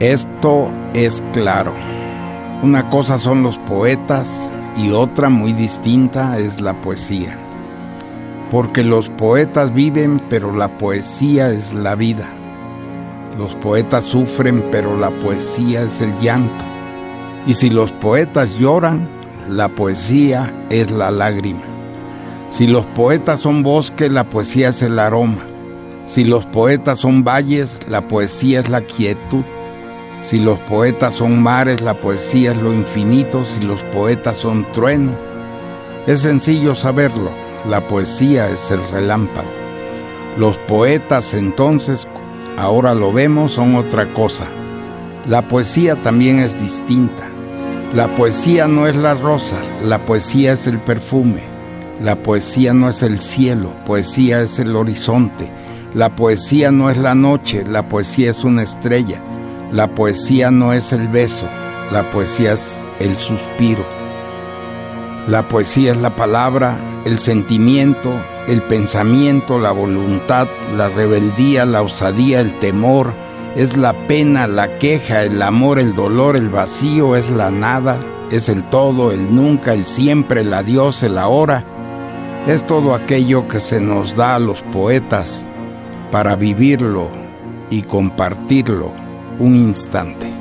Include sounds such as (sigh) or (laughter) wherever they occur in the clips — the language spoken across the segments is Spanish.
Esto es claro. Una cosa son los poetas y otra muy distinta es la poesía. Porque los poetas viven, pero la poesía es la vida. Los poetas sufren, pero la poesía es el llanto. Y si los poetas lloran, la poesía es la lágrima. Si los poetas son bosque, la poesía es el aroma. Si los poetas son valles, la poesía es la quietud. Si los poetas son mares, la poesía es lo infinito, si los poetas son trueno. Es sencillo saberlo, la poesía es el relámpago. Los poetas entonces, ahora lo vemos, son otra cosa. La poesía también es distinta. La poesía no es la rosa, la poesía es el perfume. La poesía no es el cielo, poesía es el horizonte. La poesía no es la noche, la poesía es una estrella. La poesía no es el beso, la poesía es el suspiro. La poesía es la palabra, el sentimiento, el pensamiento, la voluntad, la rebeldía, la osadía, el temor, es la pena, la queja, el amor, el dolor, el vacío, es la nada, es el todo, el nunca, el siempre, el adiós, el ahora. Es todo aquello que se nos da a los poetas para vivirlo y compartirlo un instante.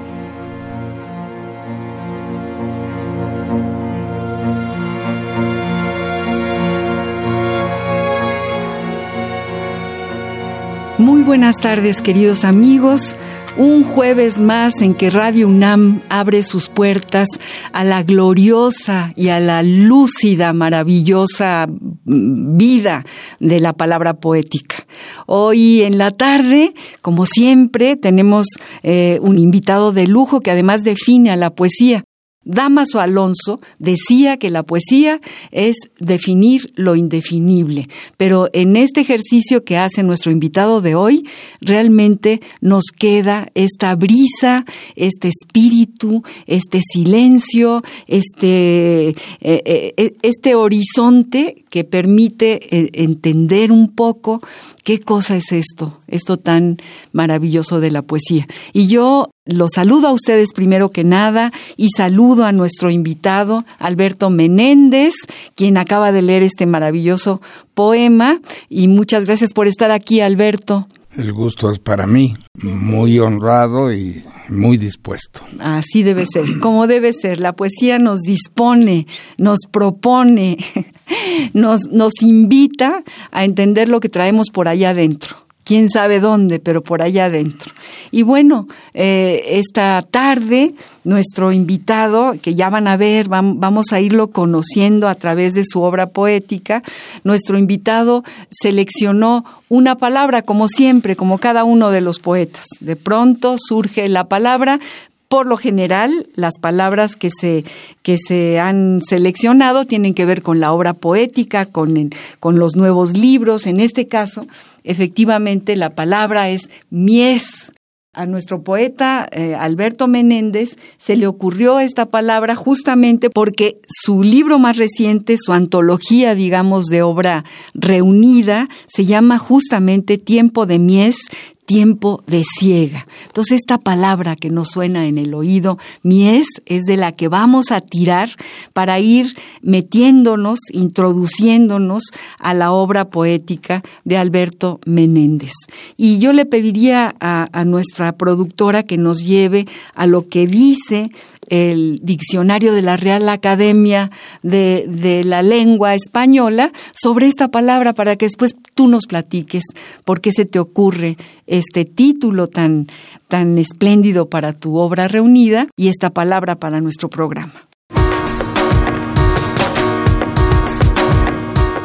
Muy buenas tardes queridos amigos. Un jueves más en que Radio UNAM abre sus puertas a la gloriosa y a la lúcida, maravillosa vida de la palabra poética. Hoy en la tarde, como siempre, tenemos eh, un invitado de lujo que además define a la poesía. Damaso Alonso decía que la poesía es definir lo indefinible, pero en este ejercicio que hace nuestro invitado de hoy, realmente nos queda esta brisa, este espíritu, este silencio, este, eh, eh, este horizonte que permite eh, entender un poco qué cosa es esto, esto tan maravilloso de la poesía. Y yo los saludo a ustedes primero que nada y saludo a nuestro invitado, Alberto Menéndez, quien acaba de leer este maravilloso poema. Y muchas gracias por estar aquí, Alberto. El gusto es para mí, muy honrado y muy dispuesto. Así debe ser, como debe ser. La poesía nos dispone, nos propone, (laughs) nos, nos invita a entender lo que traemos por allá adentro quién sabe dónde, pero por allá adentro. Y bueno, eh, esta tarde nuestro invitado, que ya van a ver, vamos a irlo conociendo a través de su obra poética, nuestro invitado seleccionó una palabra, como siempre, como cada uno de los poetas. De pronto surge la palabra, por lo general, las palabras que se, que se han seleccionado tienen que ver con la obra poética, con, con los nuevos libros. En este caso, efectivamente, la palabra es mies. A nuestro poeta eh, Alberto Menéndez se le ocurrió esta palabra justamente porque su libro más reciente, su antología, digamos, de obra reunida, se llama justamente Tiempo de Mies, tiempo de ciega. Entonces esta palabra que nos suena en el oído, mies, es de la que vamos a tirar para ir metiéndonos, introduciéndonos a la obra poética de Alberto Menéndez. Y yo le pediría a, a nuestra productora que nos lleve a lo que dice el diccionario de la Real Academia de, de, la Lengua Española sobre esta palabra para que después tú nos platiques por qué se te ocurre este título tan, tan espléndido para tu obra reunida y esta palabra para nuestro programa.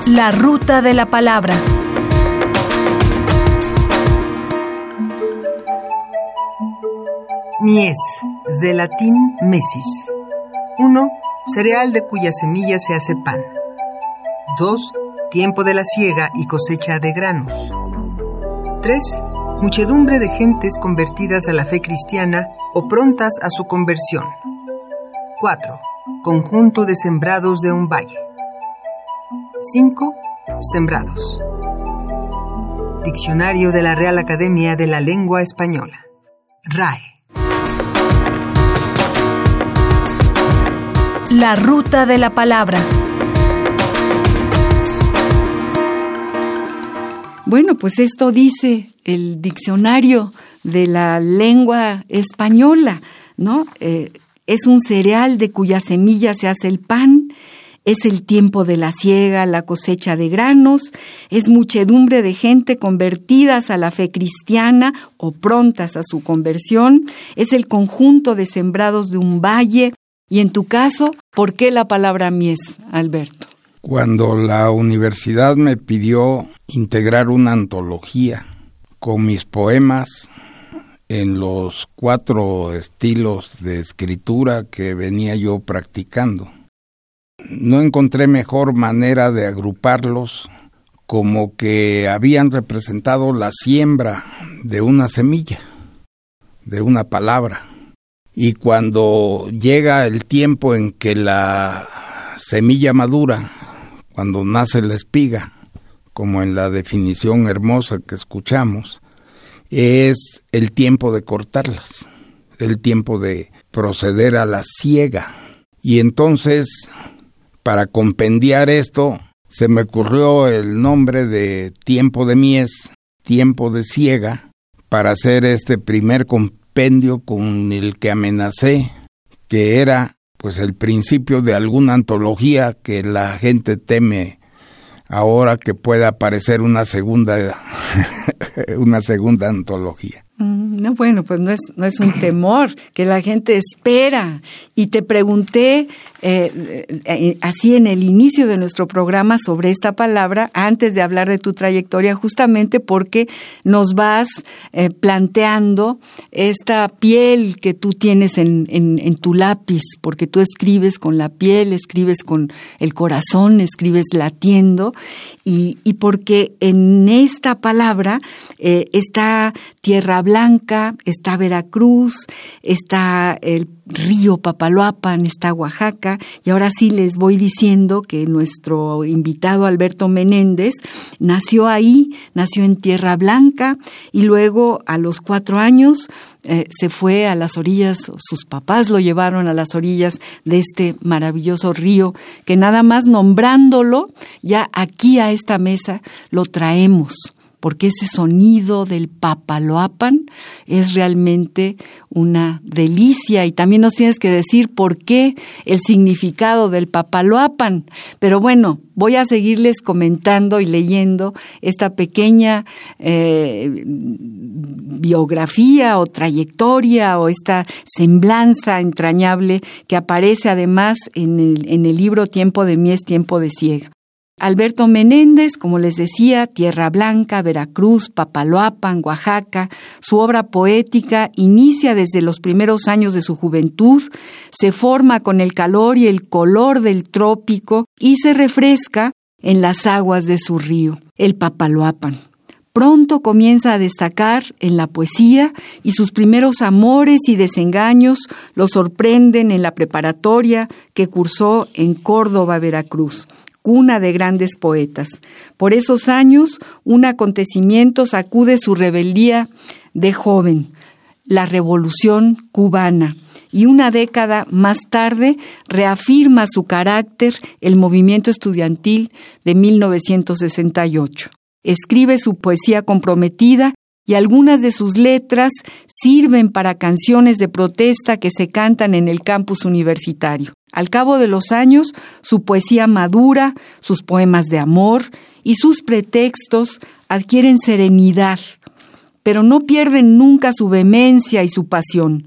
La ruta de la palabra. Mies, de latín mesis. 1. Cereal de cuya semilla se hace pan. 2. Tiempo de la siega y cosecha de granos. 3. Muchedumbre de gentes convertidas a la fe cristiana o prontas a su conversión. 4. Conjunto de sembrados de un valle. 5. Sembrados. Diccionario de la Real Academia de la Lengua Española. RAE. La ruta de la palabra. Bueno, pues esto dice el diccionario de la lengua española, ¿no? Eh, es un cereal de cuya semilla se hace el pan, es el tiempo de la siega, la cosecha de granos, es muchedumbre de gente convertidas a la fe cristiana o prontas a su conversión, es el conjunto de sembrados de un valle. Y en tu caso, ¿por qué la palabra mies, Alberto? Cuando la universidad me pidió integrar una antología con mis poemas en los cuatro estilos de escritura que venía yo practicando no encontré mejor manera de agruparlos como que habían representado la siembra de una semilla, de una palabra. Y cuando llega el tiempo en que la semilla madura, cuando nace la espiga, como en la definición hermosa que escuchamos, es el tiempo de cortarlas, el tiempo de proceder a la siega. Y entonces para compendiar esto, se me ocurrió el nombre de Tiempo de Mies, Tiempo de Ciega, para hacer este primer compendio con el que amenacé, que era pues el principio de alguna antología que la gente teme ahora que pueda aparecer una segunda (laughs) una segunda antología. Mm, no, bueno, pues no es, no es un temor que la gente espera. Y te pregunté eh, eh, así en el inicio de nuestro programa sobre esta palabra, antes de hablar de tu trayectoria, justamente porque nos vas eh, planteando esta piel que tú tienes en, en, tu lápiz, porque tú escribes con la piel, escribes con el corazón, escribes latiendo, y, y porque en esta palabra está tierra Blanca, está Veracruz, está el río Papaloapan, está Oaxaca, y ahora sí les voy diciendo que nuestro invitado Alberto Menéndez nació ahí, nació en Tierra Blanca, y luego a los cuatro años eh, se fue a las orillas, sus papás lo llevaron a las orillas de este maravilloso río, que nada más nombrándolo, ya aquí a esta mesa lo traemos porque ese sonido del papaloapan es realmente una delicia y también nos tienes que decir por qué el significado del papaloapan. Pero bueno, voy a seguirles comentando y leyendo esta pequeña eh, biografía o trayectoria o esta semblanza entrañable que aparece además en el, en el libro Tiempo de Mies, Tiempo de Ciega. Alberto Menéndez, como les decía, Tierra Blanca, Veracruz, Papaloapan, Oaxaca, su obra poética inicia desde los primeros años de su juventud, se forma con el calor y el color del trópico y se refresca en las aguas de su río, el Papaloapan. Pronto comienza a destacar en la poesía y sus primeros amores y desengaños lo sorprenden en la preparatoria que cursó en Córdoba, Veracruz cuna de grandes poetas. Por esos años, un acontecimiento sacude su rebeldía de joven, la Revolución cubana, y una década más tarde reafirma su carácter el movimiento estudiantil de 1968. Escribe su poesía comprometida y algunas de sus letras sirven para canciones de protesta que se cantan en el campus universitario. Al cabo de los años, su poesía madura, sus poemas de amor y sus pretextos adquieren serenidad, pero no pierden nunca su vehemencia y su pasión.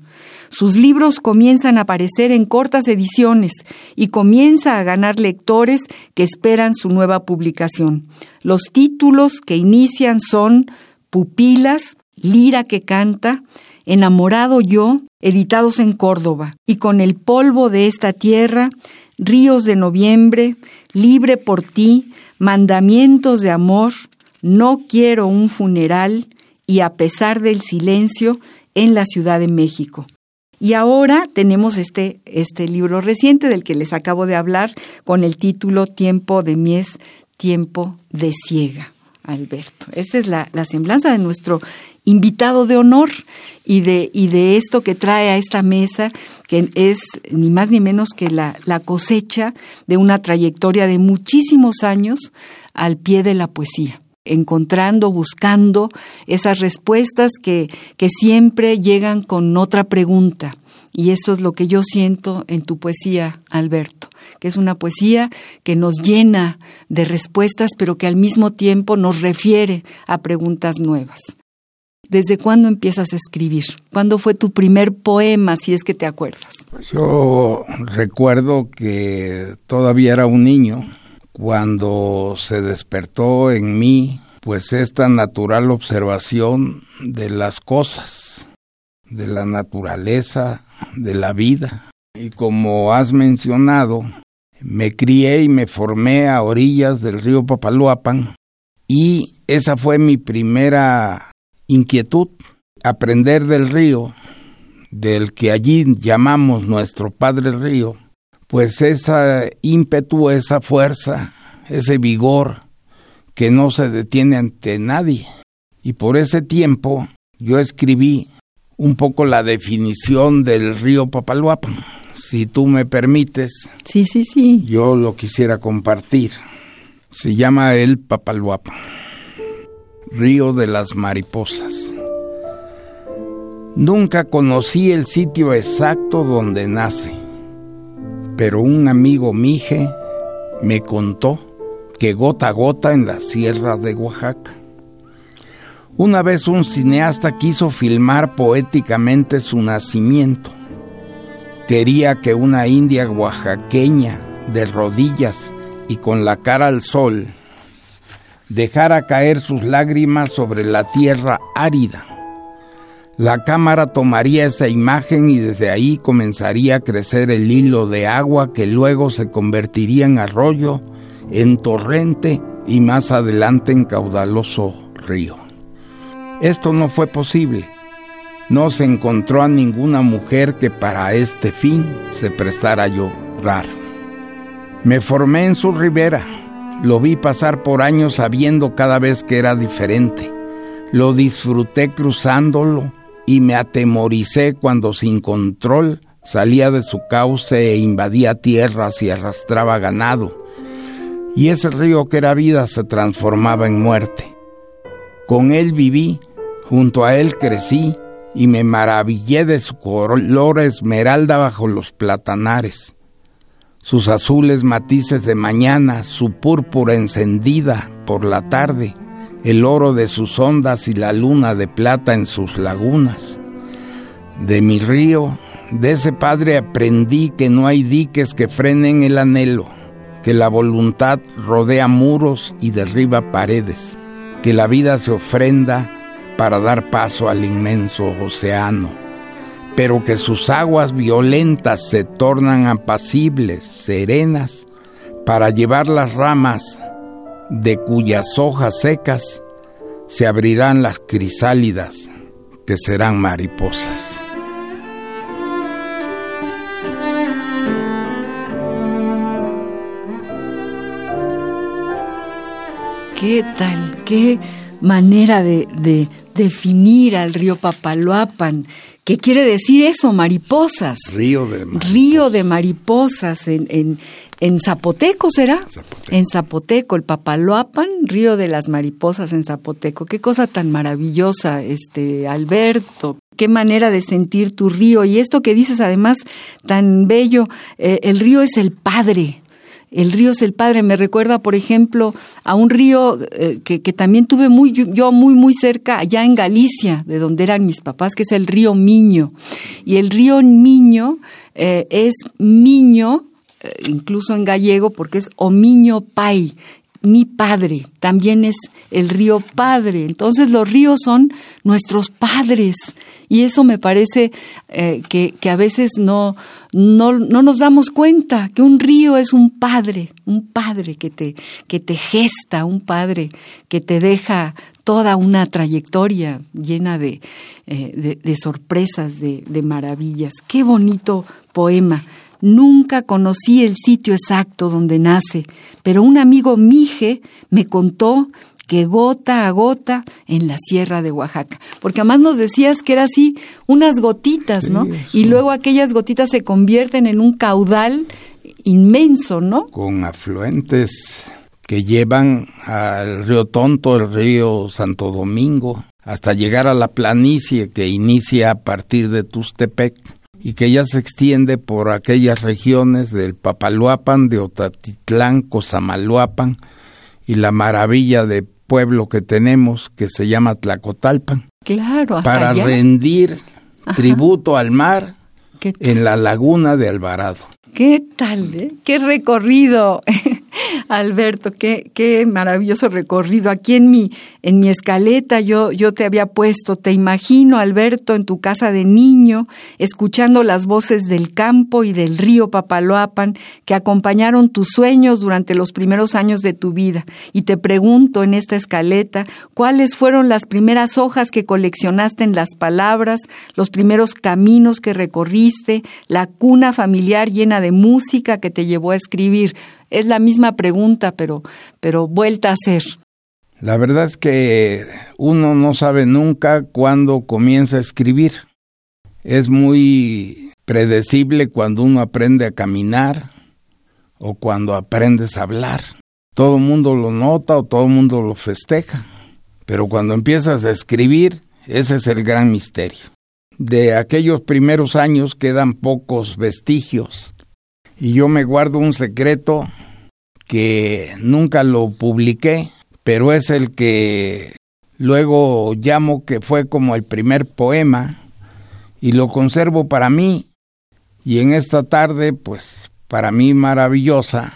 Sus libros comienzan a aparecer en cortas ediciones y comienza a ganar lectores que esperan su nueva publicación. Los títulos que inician son Pupilas, Lira que canta, Enamorado yo, editados en Córdoba, y con el polvo de esta tierra, Ríos de noviembre, Libre por ti, Mandamientos de amor, No quiero un funeral, y a pesar del silencio, en la Ciudad de México. Y ahora tenemos este, este libro reciente del que les acabo de hablar con el título Tiempo de mies, tiempo de ciega. Alberto. Esta es la, la, semblanza de nuestro invitado de honor y de, y de esto que trae a esta mesa, que es ni más ni menos que la, la cosecha de una trayectoria de muchísimos años al pie de la poesía encontrando, buscando esas respuestas que, que siempre llegan con otra pregunta. Y eso es lo que yo siento en tu poesía, Alberto, que es una poesía que nos llena de respuestas, pero que al mismo tiempo nos refiere a preguntas nuevas. ¿Desde cuándo empiezas a escribir? ¿Cuándo fue tu primer poema, si es que te acuerdas? Pues yo recuerdo que todavía era un niño cuando se despertó en mí pues esta natural observación de las cosas, de la naturaleza, de la vida. Y como has mencionado, me crié y me formé a orillas del río Papaloapan y esa fue mi primera inquietud, aprender del río, del que allí llamamos nuestro Padre Río, pues esa ímpetu, esa fuerza, ese vigor que no se detiene ante nadie. Y por ese tiempo yo escribí un poco la definición del río Papaloapan. Si tú me permites. Sí, sí, sí. Yo lo quisiera compartir. Se llama el Papaloapan. Río de las Mariposas. Nunca conocí el sitio exacto donde nace, pero un amigo mije me contó que gota a gota en la sierra de Oaxaca. Una vez un cineasta quiso filmar poéticamente su nacimiento. Quería que una india oaxaqueña de rodillas y con la cara al sol dejara caer sus lágrimas sobre la tierra árida. La cámara tomaría esa imagen y desde ahí comenzaría a crecer el hilo de agua que luego se convertiría en arroyo, en torrente y más adelante en caudaloso río. Esto no fue posible. No se encontró a ninguna mujer que para este fin se prestara a llorar. Me formé en su ribera lo vi pasar por años sabiendo cada vez que era diferente. Lo disfruté cruzándolo y me atemoricé cuando sin control salía de su cauce e invadía tierras y arrastraba ganado. Y ese río que era vida se transformaba en muerte. Con él viví, junto a él crecí y me maravillé de su color esmeralda bajo los platanares sus azules matices de mañana, su púrpura encendida por la tarde, el oro de sus ondas y la luna de plata en sus lagunas. De mi río, de ese padre aprendí que no hay diques que frenen el anhelo, que la voluntad rodea muros y derriba paredes, que la vida se ofrenda para dar paso al inmenso océano pero que sus aguas violentas se tornan apacibles, serenas, para llevar las ramas de cuyas hojas secas se abrirán las crisálidas que serán mariposas. ¿Qué tal? ¿Qué manera de, definir al río Papaloapan? ¿Qué quiere decir eso? Mariposas. Río de mariposas. Río de mariposas en, en, en Zapoteco, ¿será? Zapoteco. En Zapoteco, el Papaloapan, Río de las Mariposas en Zapoteco. Qué cosa tan maravillosa, este Alberto. Qué manera de sentir tu río. Y esto que dices además tan bello, eh, el río es el padre El río es el padre. Me recuerda, por ejemplo, a un río eh, que, también tuve muy, yo muy, muy cerca, allá en Galicia, de donde eran mis papás, que es el río Miño. Y el río Miño eh, es Miño, eh, incluso en gallego, porque es Omiño Pai, mi padre, también es el río Padre. Entonces los ríos son nuestros padres y eso me parece eh, que, a veces no, no, no, nos damos cuenta, que un río es un padre, un padre que te, que te gesta, un padre que te deja toda una trayectoria llena de, eh, de, sorpresas, de, de maravillas. Qué bonito poema. Nunca conocí el sitio exacto donde nace, pero un amigo Mije me contó que gota a gota en la sierra de Oaxaca. Porque además nos decías que era así, unas gotitas, ¿no? Y luego aquellas gotitas se convierten en un caudal inmenso, ¿no? Con afluentes que llevan al río Tonto, el río Santo Domingo, hasta llegar a la planicie que inicia a partir de Tustepec y que ya se extiende por aquellas regiones del Papaluapan, de Otatitlán, Cosamaloapan y la maravilla de pueblo que tenemos que se llama Tlacotalpan. Claro, hasta para rendir tributo al mar en la laguna de Alvarado. ¿Qué tal? Eh? ¿Qué recorrido? (laughs) Alberto, qué, qué maravilloso recorrido. Aquí en mi, en mi escaleta yo, yo te había puesto, te imagino, Alberto, en tu casa de niño, escuchando las voces del campo y del río Papaloapan que acompañaron tus sueños durante los primeros años de tu vida. Y te pregunto en esta escaleta, ¿cuáles fueron las primeras hojas que coleccionaste en las palabras, los primeros caminos que recorriste, la cuna familiar llena de música que te llevó a escribir? Es la misma pregunta, pero, pero vuelta a hacer. La verdad es que uno no sabe nunca cuándo comienza a escribir. Es muy predecible cuando uno aprende a caminar o cuando aprendes a hablar. Todo el mundo lo nota o todo el mundo lo festeja. Pero cuando empiezas a escribir, ese es el gran misterio. De aquellos primeros años quedan pocos vestigios. Y yo me guardo un secreto que nunca lo publiqué, pero es el que luego llamo que fue como el primer poema y lo conservo para mí y en esta tarde pues para mí maravillosa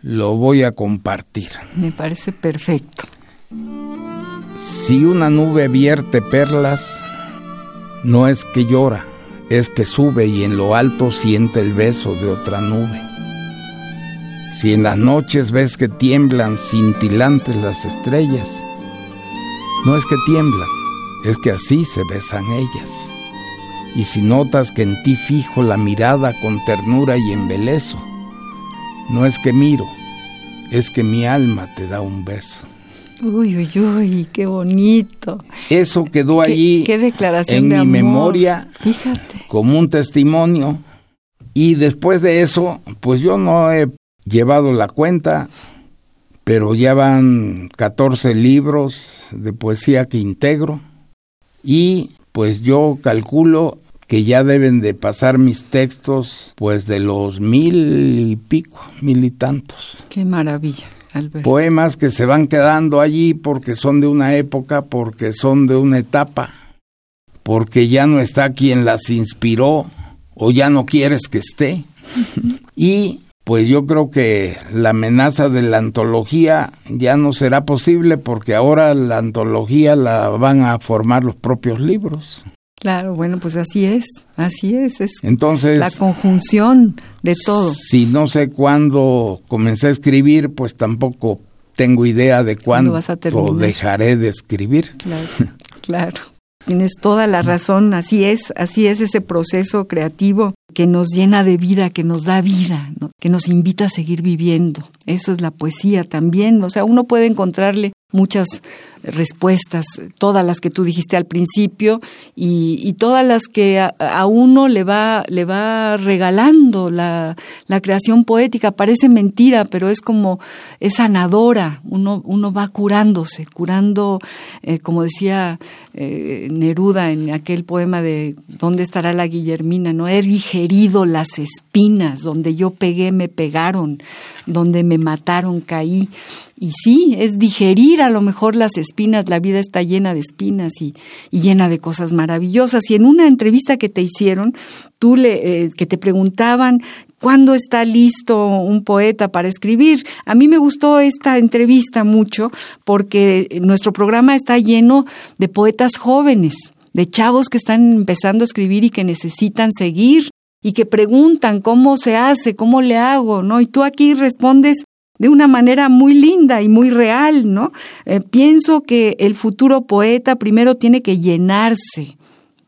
lo voy a compartir. Me parece perfecto. Si una nube vierte perlas, no es que llora, es que sube y en lo alto siente el beso de otra nube. Si en las noches ves que tiemblan cintilantes las estrellas, no es que tiemblan, es que así se besan ellas. Y si notas que en ti fijo la mirada con ternura y embelezo, no es que miro, es que mi alma te da un beso. Uy, uy, uy, qué bonito. Eso quedó allí qué declaración en mi memoria Fíjate. como un testimonio. Y después de eso, pues yo no he llevado la cuenta, pero ya van 14 libros de poesía que integro y pues yo calculo que ya deben de pasar mis textos pues de los mil y pico, mil y tantos. Qué maravilla. Alberto. Poemas que se van quedando allí porque son de una época, porque son de una etapa, porque ya no está quien las inspiró o ya no quieres que esté. y pues yo creo que la amenaza de la antología ya no será posible porque ahora la antología la van a formar los propios libros. Claro, bueno, pues así es, así es, es Entonces, la conjunción de todo. Si no sé cuándo comencé a escribir, pues tampoco tengo idea de cuándo, vas a dejaré de escribir. Claro, claro. Tienes toda la razón, así es, así es ese proceso creativo que nos llena de vida, que nos da vida, que nos invita a seguir viviendo. Eso es la poesía también, o sea, uno puede encontrarle muchas respuestas, todas las que tú dijiste al principio y, todas las que a, uno le va, le va regalando la, creación poética. Parece mentira, pero es como, es sanadora, uno, uno va curándose, curando, eh, como decía eh, Neruda en aquel poema de ¿Dónde estará la Guillermina? No he digerido las espinas, donde yo pegué me pegaron, donde me mataron caí. Y sí, es digerir a lo mejor las espinas, la vida está llena de espinas y, llena de cosas maravillosas. Y en una entrevista que te hicieron, tú le, eh, que te preguntaban cuándo está listo un poeta para escribir. A mí me gustó esta entrevista mucho porque nuestro programa está lleno de poetas jóvenes, de chavos que están empezando a escribir y que necesitan seguir y que preguntan cómo se hace, cómo le hago, ¿no? Y tú aquí respondes de una manera muy linda y muy real, ¿no? Eh, pienso que el futuro poeta primero tiene que llenarse,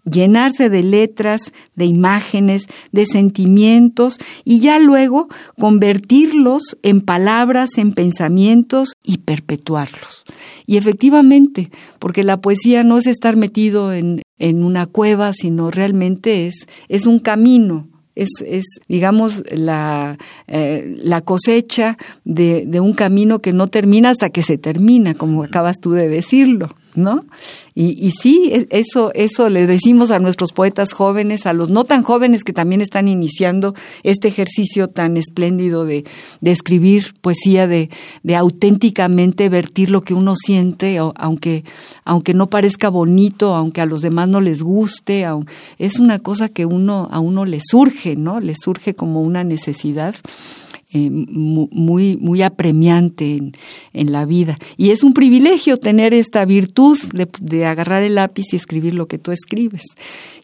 llenarse de letras, de imágenes, de sentimientos y ya luego convertirlos en palabras, en pensamientos y perpetuarlos. Y efectivamente, porque la poesía no es estar metido en, en una cueva, sino realmente es, es un camino, es, es digamos, la, eh, la cosecha de, de, un camino que no termina hasta que se termina, como acabas tú de decirlo, ¿no? Y, y sí, e, eso, eso le decimos a nuestros poetas jóvenes, a los no tan jóvenes que también están iniciando este ejercicio tan espléndido de, de escribir poesía, de, de auténticamente vertir lo que uno siente, aunque, aunque no parezca bonito, aunque a los demás no les guste, es una cosa que uno, a uno le surge, ¿no? Le surge como una necesidad. Eh, muy, muy apremiante en, la vida. Y es un privilegio tener esta virtud de, agarrar el lápiz y escribir lo que tú escribes.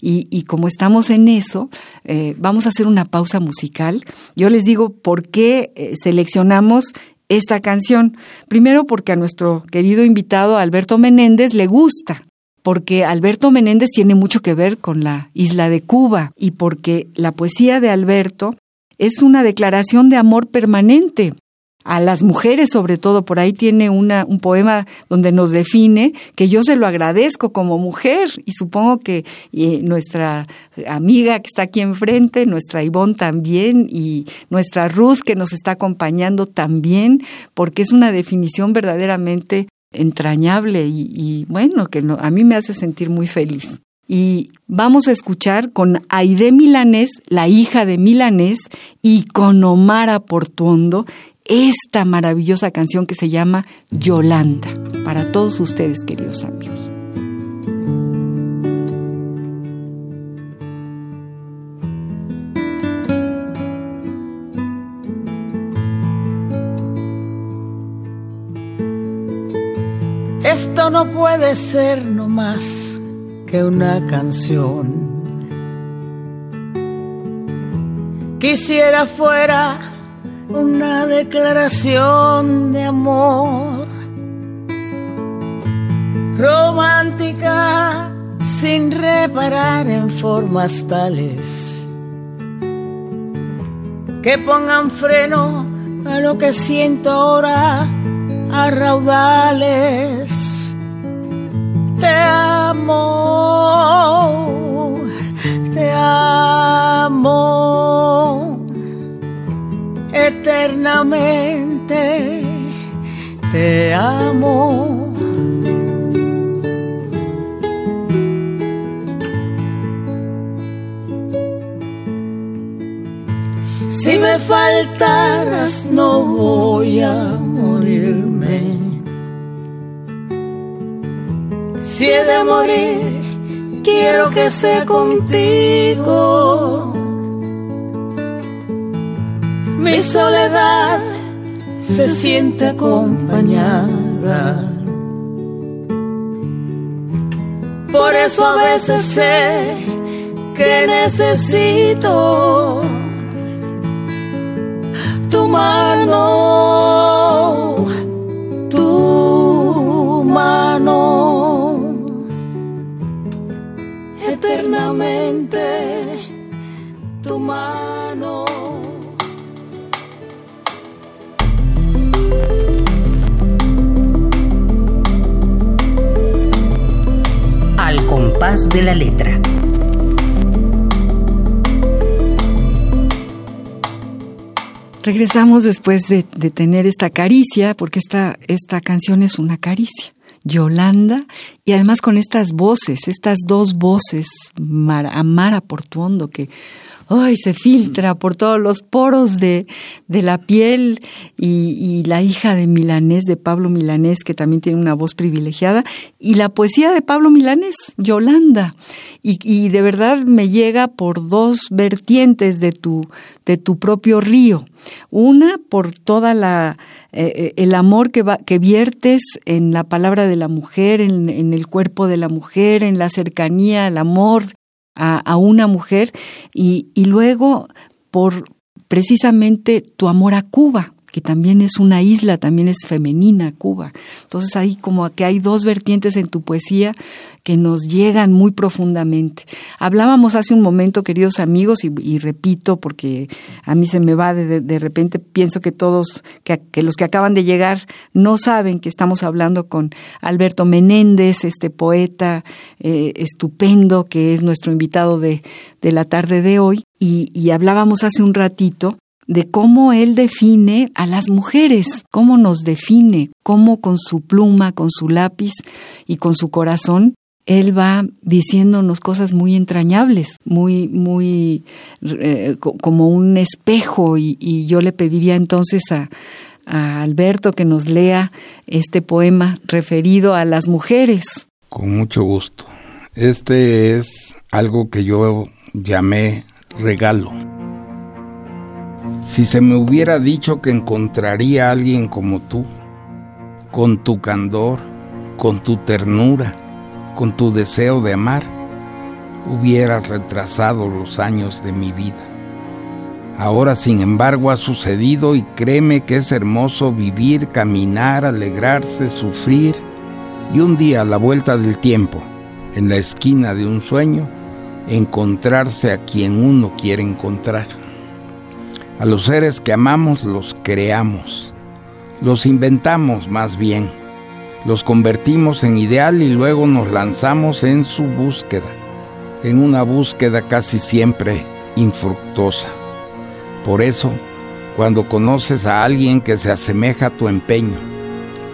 Y, como estamos en eso, eh, vamos a hacer una pausa musical. Yo les digo por qué eh, seleccionamos esta canción. Primero porque a nuestro querido invitado Alberto Menéndez le gusta porque Alberto Menéndez tiene mucho que ver con la isla de Cuba y porque la poesía de Alberto es una declaración de amor permanente a las mujeres sobre todo. Por ahí tiene una, un poema donde nos define que yo se lo agradezco como mujer y supongo que nuestra amiga que está aquí enfrente, nuestra Ivonne también y nuestra Ruth que nos está acompañando también, porque es una definición verdaderamente entrañable y, bueno, que a mí me hace sentir muy feliz y vamos a escuchar con Aide Milanés, la hija de Milanés, y con Omar Portuondo esta maravillosa canción que se llama Yolanda, para todos ustedes, queridos amigos. Esto no puede ser nomás una canción. Quisiera fuera una declaración de amor romántica sin reparar en formas tales que pongan freno a lo que siento ahora a raudales te amo, te amo eternamente, te amo. Si me faltaras no voy a morirme si he de morir, quiero que sea contigo. Mi soledad se siente acompañada. Por eso a veces sé que necesito tu mano, tu mano. Al compás de la letra. Regresamos después de, de, tener esta caricia, porque esta, esta canción es una caricia. Yolanda, y además con estas voces, estas dos voces, Amara Portuondo, que ay, se filtra por todos los poros de, de la piel y, la hija de Milanés, de Pablo Milanés, que también tiene una voz privilegiada, y la poesía de Pablo Milanés, Yolanda. Y, y de verdad me llega por dos vertientes de tu, de tu propio río. Una, por toda la eh, eh, el amor que, va, que viertes en la palabra de la mujer, en, en, el cuerpo de la mujer, en la cercanía, el amor a, una mujer y, y luego por precisamente tu amor a Cuba, que también es una isla, también es femenina Cuba. Entonces ahí como que hay dos vertientes en tu poesía que nos llegan muy profundamente. Hablábamos hace un momento, queridos amigos, y, repito, porque a mí se me va de, repente, pienso que todos, que, los que acaban de llegar no saben que estamos hablando con Alberto Menéndez, este poeta eh, estupendo que es nuestro invitado de, de la tarde de hoy. Y hablábamos hace un ratito de cómo él define a las mujeres, cómo nos define, cómo con su pluma, con su lápiz y con su corazón, él va diciéndonos cosas muy entrañables, muy, muy eh, como un espejo y, yo le pediría entonces a, a Alberto que nos lea este poema referido a las mujeres. Con mucho gusto. Este es algo que yo llamé regalo. Si se me hubiera dicho que encontraría a alguien como tú, con tu candor, con tu ternura, con tu deseo de amar, hubieras retrasado los años de mi vida. Ahora, sin embargo, ha sucedido y créeme que es hermoso vivir, caminar, alegrarse, sufrir y un día a la vuelta del tiempo, en la esquina de un sueño, encontrarse a quien uno quiere encontrar. A los seres que amamos los creamos, los inventamos más bien, los convertimos en ideal y luego nos lanzamos en su búsqueda, en una búsqueda casi siempre infructuosa. Por eso, cuando conoces a alguien que se asemeja a tu empeño,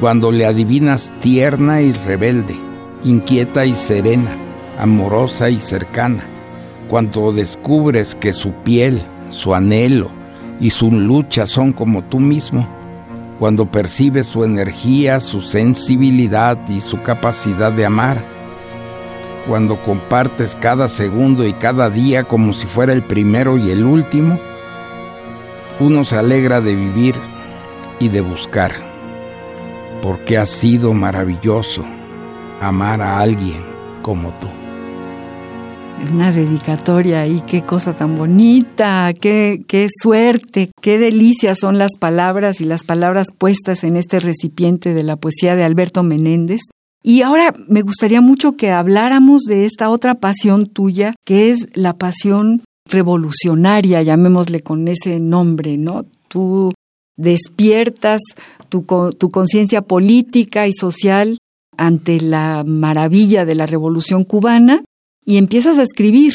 cuando le adivinas tierna y rebelde, inquieta y serena, amorosa y cercana, cuando descubres que su piel, su anhelo, y su lucha son como tú mismo. Cuando percibes su energía, su sensibilidad y su capacidad de amar. Cuando compartes cada segundo y cada día como si fuera el primero y el último, uno se alegra de vivir y de buscar, porque ha sido maravilloso amar a alguien como tú una dedicatoria y qué cosa tan bonita, qué, qué suerte, qué delicia son las palabras y las palabras puestas en este recipiente de la poesía de Alberto Menéndez. Y ahora me gustaría mucho que habláramos de esta otra pasión tuya, que es la pasión revolucionaria, llamémosle con ese nombre, ¿no? Tú despiertas tu, tu conciencia política y social ante la maravilla de la revolución cubana y empiezas a escribir,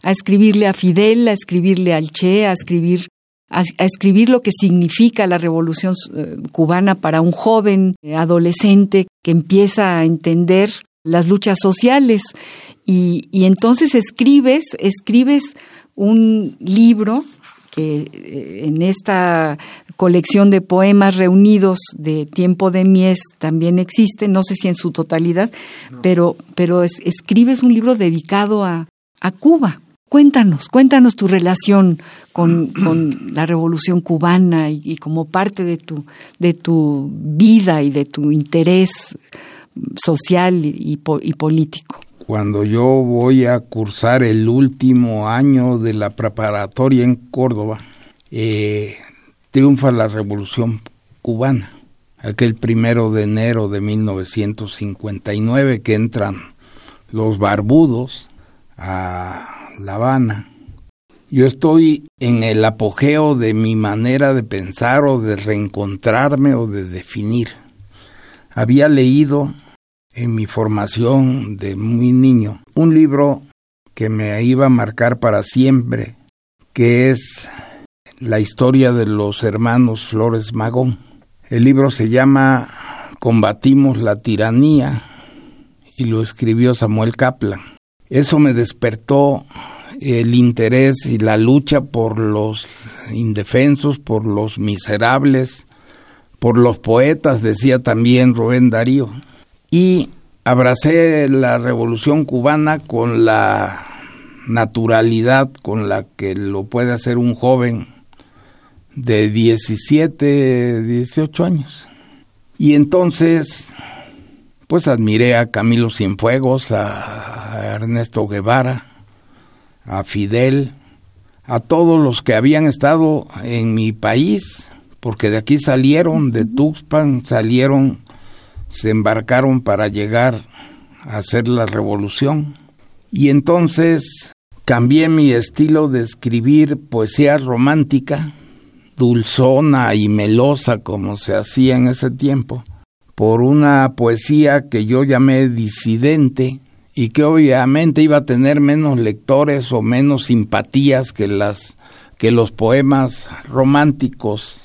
a escribirle a Fidel, a escribirle al Che, a escribir a, escribir lo que significa la revolución eh, cubana para un joven eh, adolescente que empieza a entender las luchas sociales. Y, y entonces escribes, escribes un libro que eh, en esta colección de poemas reunidos de Tiempo de Mies también existe, no sé si en su totalidad, pero, pero escribes un libro dedicado a, a Cuba. Cuéntanos, cuéntanos tu relación con, (clears throat) con la revolución cubana y, como parte de tu, de tu vida y de tu interés social y, y político cuando yo voy a cursar el último año de la preparatoria en Córdoba, eh, triunfa la revolución cubana, aquel primero de enero de 1959 que entran los barbudos a La Habana. Yo estoy en el apogeo de mi manera de pensar o de reencontrarme o de definir. Había leído en mi formación de muy niño, un libro que me iba a marcar para siempre, que es la historia de los hermanos Flores Magón. El libro se llama Combatimos la tiranía y lo escribió Samuel Kaplan. Eso me despertó el interés y la lucha por los indefensos, por los miserables, por los poetas, decía también Rubén Darío. Y abracé la revolución cubana con la naturalidad con la que lo puede hacer un joven de 17, 18 años. Y entonces, pues admiré a Camilo Cienfuegos, a Ernesto Guevara, a Fidel, a todos los que habían estado en mi país, porque de aquí salieron, de Tuxpan, salieron, se embarcaron para llegar a hacer la revolución. Y entonces cambié mi estilo de escribir poesía romántica dulzona y melosa como se hacía en ese tiempo, por una poesía que yo llamé disidente y que obviamente iba a tener menos lectores o menos simpatías que las que los poemas románticos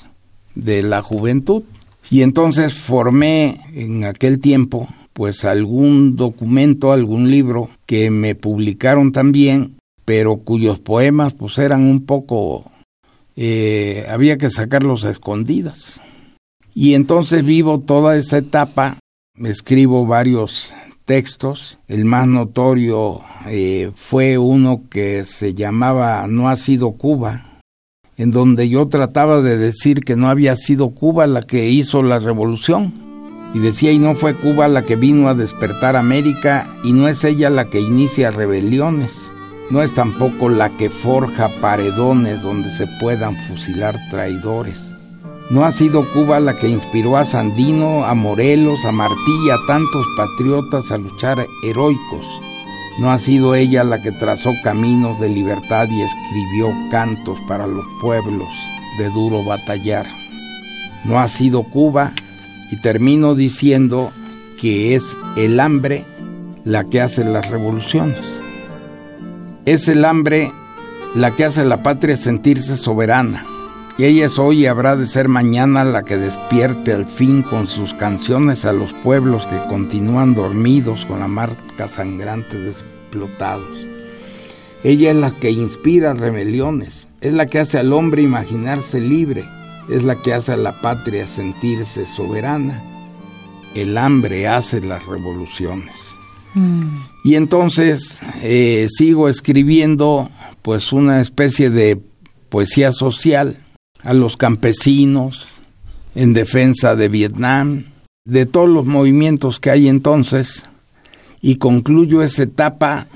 de la juventud. Y entonces formé en aquel tiempo pues algún documento, algún libro que me publicaron también, pero cuyos poemas pues eran un poco eh, había que sacarlos a escondidas. Y entonces vivo toda esa etapa, escribo varios textos. El más notorio eh, fue uno que se llamaba No ha sido Cuba, en donde yo trataba de decir que no había sido Cuba la que hizo la revolución. Y decía, y no fue Cuba la que vino a despertar América, y no es ella la que inicia rebeliones no es tampoco la que forja paredones donde se puedan fusilar traidores. No ha sido Cuba la que inspiró a Sandino, a Morelos, a Martí y a tantos patriotas a luchar heroicos. No ha sido ella la que trazó caminos de libertad y escribió cantos para los pueblos de duro batallar. No ha sido Cuba, y termino diciendo que es el hambre la que hace las revoluciones. Es el hambre la que hace a la patria sentirse soberana. Y ella es hoy y habrá de ser mañana la que despierte al fin con sus canciones a los pueblos que continúan dormidos con la marca sangrante de explotados. Ella es la que inspira rebeliones, es la que hace al hombre imaginarse libre, es la que hace a la patria sentirse soberana. El hambre hace las revoluciones. Y entonces eh, sigo escribiendo pues una especie de poesía social a los campesinos en defensa de Vietnam, de todos los movimientos que hay entonces, y concluyo esa etapa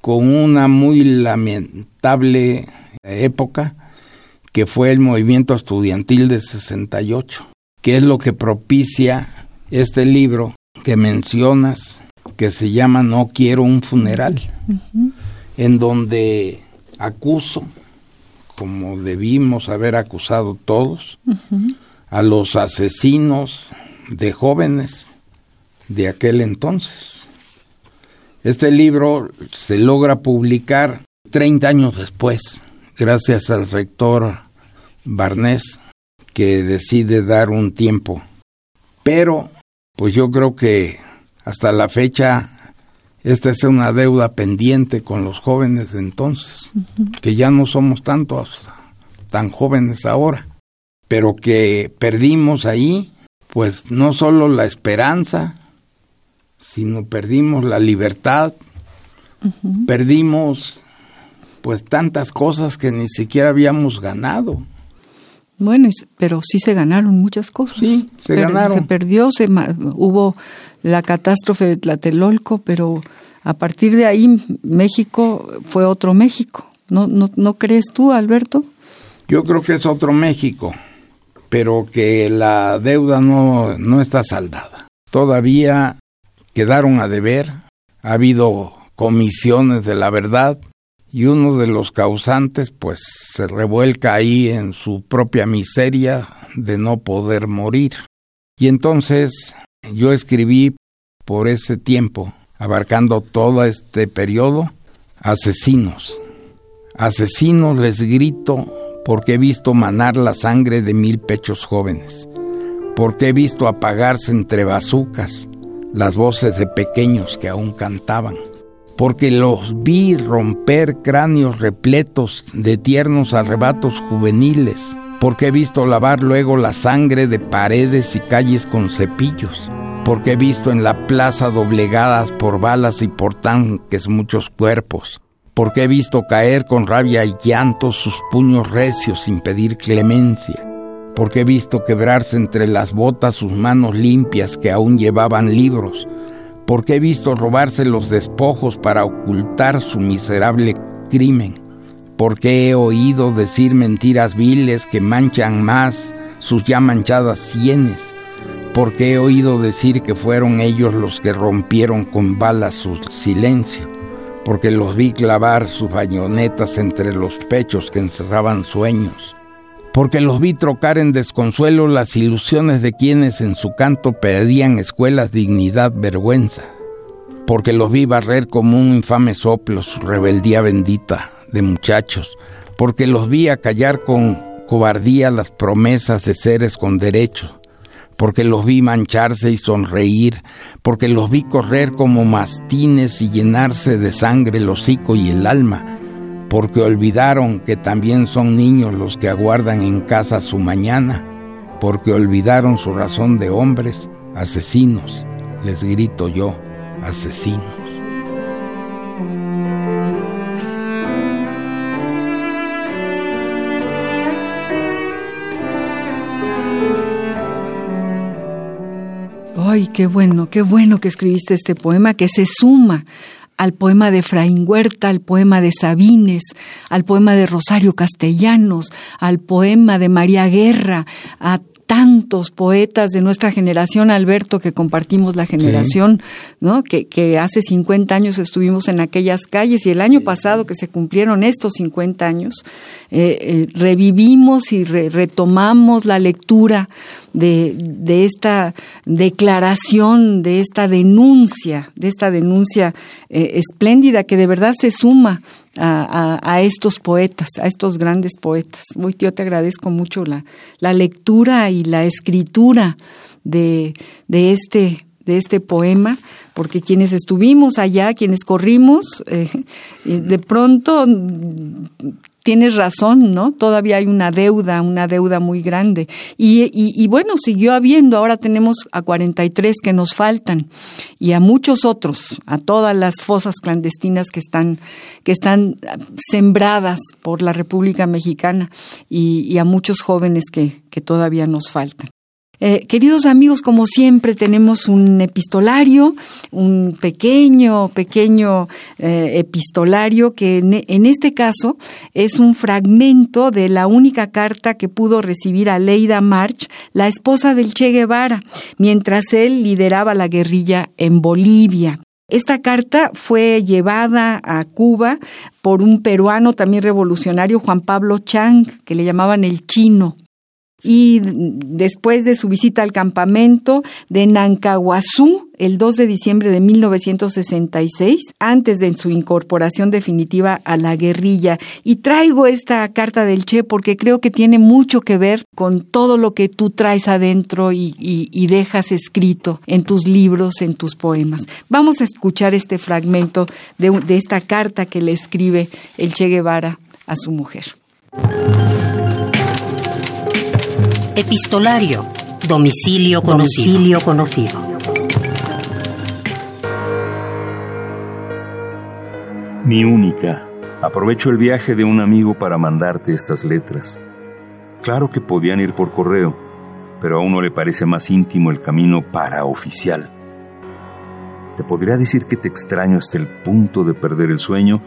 con una muy lamentable época que fue el movimiento estudiantil de 68, que es lo que propicia este libro que mencionas, que se llama No quiero un funeral, en donde acuso, como debimos haber acusado todos, a los asesinos de jóvenes de aquel entonces. Este libro se logra publicar 30 años después, gracias al rector Barnés, que decide dar un tiempo. Pero, pues yo creo que hasta la fecha, esta es una deuda pendiente con los jóvenes de entonces, que ya no somos tantos, tan jóvenes ahora, pero que perdimos ahí, pues no solo la esperanza, sino perdimos la libertad, perdimos pues tantas cosas que ni siquiera habíamos ganado. Bueno, pero sí se ganaron muchas cosas. Sí, se ganaron. Se perdió, se hubo la catástrofe de Tlatelolco, pero a partir de ahí México fue otro México. ¿No, no, no crees tú, Alberto? Yo creo que es otro México, pero que la deuda no, no está saldada. Todavía quedaron a deber, ha habido comisiones de la verdad y uno de los causantes pues se revuelca ahí en su propia miseria de no poder morir. Y entonces yo escribí por ese tiempo, abarcando todo este periodo, asesinos. Asesinos les grito porque he visto manar la sangre de mil pechos jóvenes, porque he visto apagarse entre bazucas las voces de pequeños que aún cantaban, porque los vi romper cráneos repletos de tiernos arrebatos juveniles, porque he visto lavar luego la sangre de paredes y calles con cepillos, porque he visto en la plaza doblegadas por balas y por tanques muchos cuerpos, porque he visto caer con rabia y llanto sus puños recios sin pedir clemencia, porque he visto quebrarse entre las botas sus manos limpias que aún llevaban libros, porque he visto robarse los despojos para ocultar su miserable crimen, porque he oído decir mentiras viles que manchan más sus ya manchadas sienes, porque he oído decir que fueron ellos los que rompieron con balas su silencio, porque los vi clavar sus bañonetas entre los pechos que encerraban sueños, porque los vi trocar en desconsuelo las ilusiones de quienes en su canto pedían escuelas, dignidad, vergüenza, porque los vi barrer como un infame soplo su rebeldía bendita de muchachos, porque los vi acallar con cobardía las promesas de seres con derechos, porque los vi mancharse y sonreír, porque los vi correr como mastines y llenarse de sangre el hocico y el alma, porque olvidaron que también son niños los que aguardan en casa su mañana, porque olvidaron su razón de hombres, asesinos, les grito yo, asesinos. Ay, qué bueno, qué bueno que escribiste este poema que se suma al poema de Fraín Huerta, al poema de Sabines, al poema de Rosario Castellanos, al poema de María Guerra, a tantos poetas de nuestra generación, Alberto, que compartimos la generación, ¿no? Que, que, hace 50 años estuvimos en aquellas calles y el año pasado que se cumplieron estos 50 años, eh, eh, revivimos y re, retomamos la lectura de, de, esta declaración, de esta denuncia, de esta denuncia eh, espléndida que de verdad se suma a, estos poetas, a estos grandes poetas. Muy yo te agradezco mucho la, la lectura y la escritura de, de este de este poema, porque quienes estuvimos allá, quienes corrimos, eh, de pronto tienes razón, ¿no? Todavía hay una deuda, una deuda muy grande. Y, y, bueno, siguió habiendo, ahora tenemos a 43 que nos faltan y a muchos otros, a todas las fosas clandestinas que están, que están sembradas por la República Mexicana y, y a muchos jóvenes que, que todavía nos faltan. Eh, queridos amigos, como siempre tenemos un epistolario, un pequeño, pequeño eh, epistolario que en, en, este caso es un fragmento de la única carta que pudo recibir a Leida March, la esposa del Che Guevara, mientras él lideraba la guerrilla en Bolivia. Esta carta fue llevada a Cuba por un peruano también revolucionario, Juan Pablo Chang, que le llamaban el chino y después de su visita al campamento de Nancahuazú el 2 de diciembre de 1966, antes de su incorporación definitiva a la guerrilla. Y traigo esta carta del Che porque creo que tiene mucho que ver con todo lo que tú traes adentro y, dejas escrito en tus libros, en tus poemas. Vamos a escuchar este fragmento de esta carta que le escribe el Che Guevara a su mujer. Epistolario. Domicilio conocido. Domicilio conocido. Mi única. Aprovecho el viaje de un amigo para mandarte estas letras. Claro que podían ir por correo, pero a uno le parece más íntimo el camino para oficial. Te podría decir que te extraño hasta el punto de perder el sueño,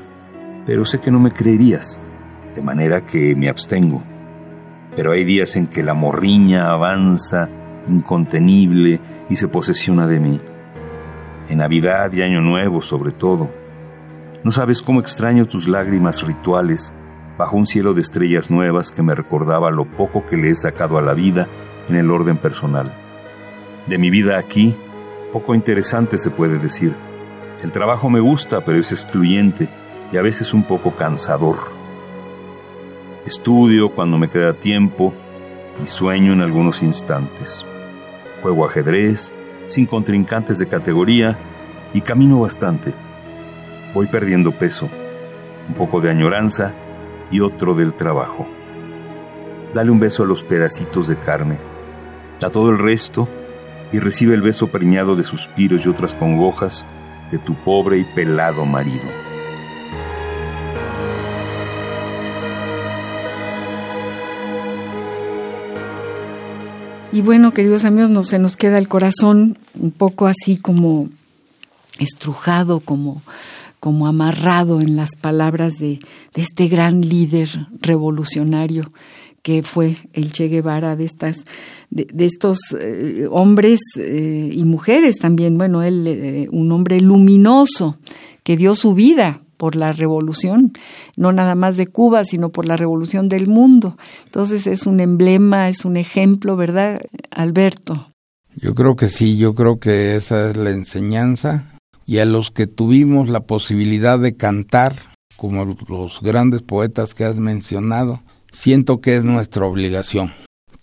pero sé que no me creerías, de manera que me abstengo pero hay días en que la morriña avanza incontenible y se posesiona de mí. En Navidad y Año Nuevo sobre todo. No sabes cómo extraño tus lágrimas rituales bajo un cielo de estrellas nuevas que me recordaba lo poco que le he sacado a la vida en el orden personal. De mi vida aquí, Poco interesante se puede decir. El trabajo me gusta, pero es excluyente y a veces un poco cansador. Estudio cuando me queda tiempo y sueño en algunos instantes. Juego ajedrez, sin contrincantes de categoría y camino bastante. Voy perdiendo peso, un poco de añoranza y otro del trabajo. Dale un beso a los pedacitos de carne, a todo el resto y recibe el beso preñado de suspiros y otras congojas de tu pobre y pelado marido. Y bueno, queridos amigos, no, se nos queda el corazón un poco así como estrujado, como, como amarrado en las palabras de, este gran líder revolucionario que fue el Che Guevara, de, estas, de, estos eh, hombres eh, y mujeres también, bueno, él, eh, un hombre luminoso que dio su vida por la revolución, no nada más de Cuba, sino por la revolución del mundo. Entonces es un emblema, es un ejemplo, ¿verdad, Alberto? Yo creo que sí, yo creo que esa es la enseñanza. Y a los que tuvimos la posibilidad de cantar, como los grandes poetas que has mencionado, siento que es nuestra obligación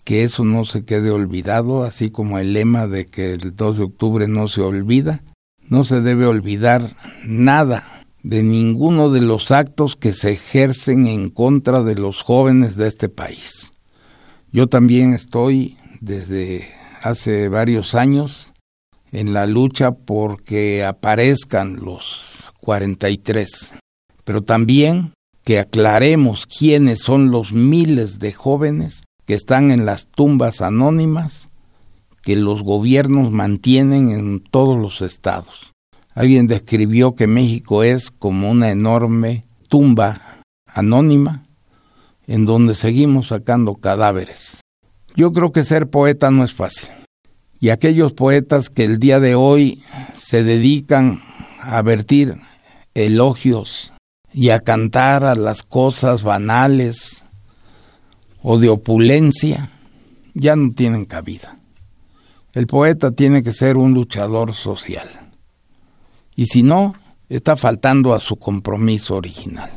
que eso no se quede olvidado, así como el lema de que el 2 de octubre no se olvida. No se debe olvidar nada de ninguno de los actos que se ejercen en contra de los jóvenes de este país. Yo también estoy desde hace varios años en la lucha porque aparezcan los 43, pero también que aclaremos quiénes son los miles de jóvenes que están en las tumbas anónimas que los gobiernos mantienen en todos los estados. Alguien describió que México es como una enorme tumba anónima en donde seguimos sacando cadáveres. Yo creo que ser poeta no es fácil. Y aquellos poetas que el día de hoy se dedican a vertir elogios y a cantar a las cosas banales o de opulencia, ya no tienen cabida. El poeta tiene que ser un luchador social y si no, está faltando a su compromiso original.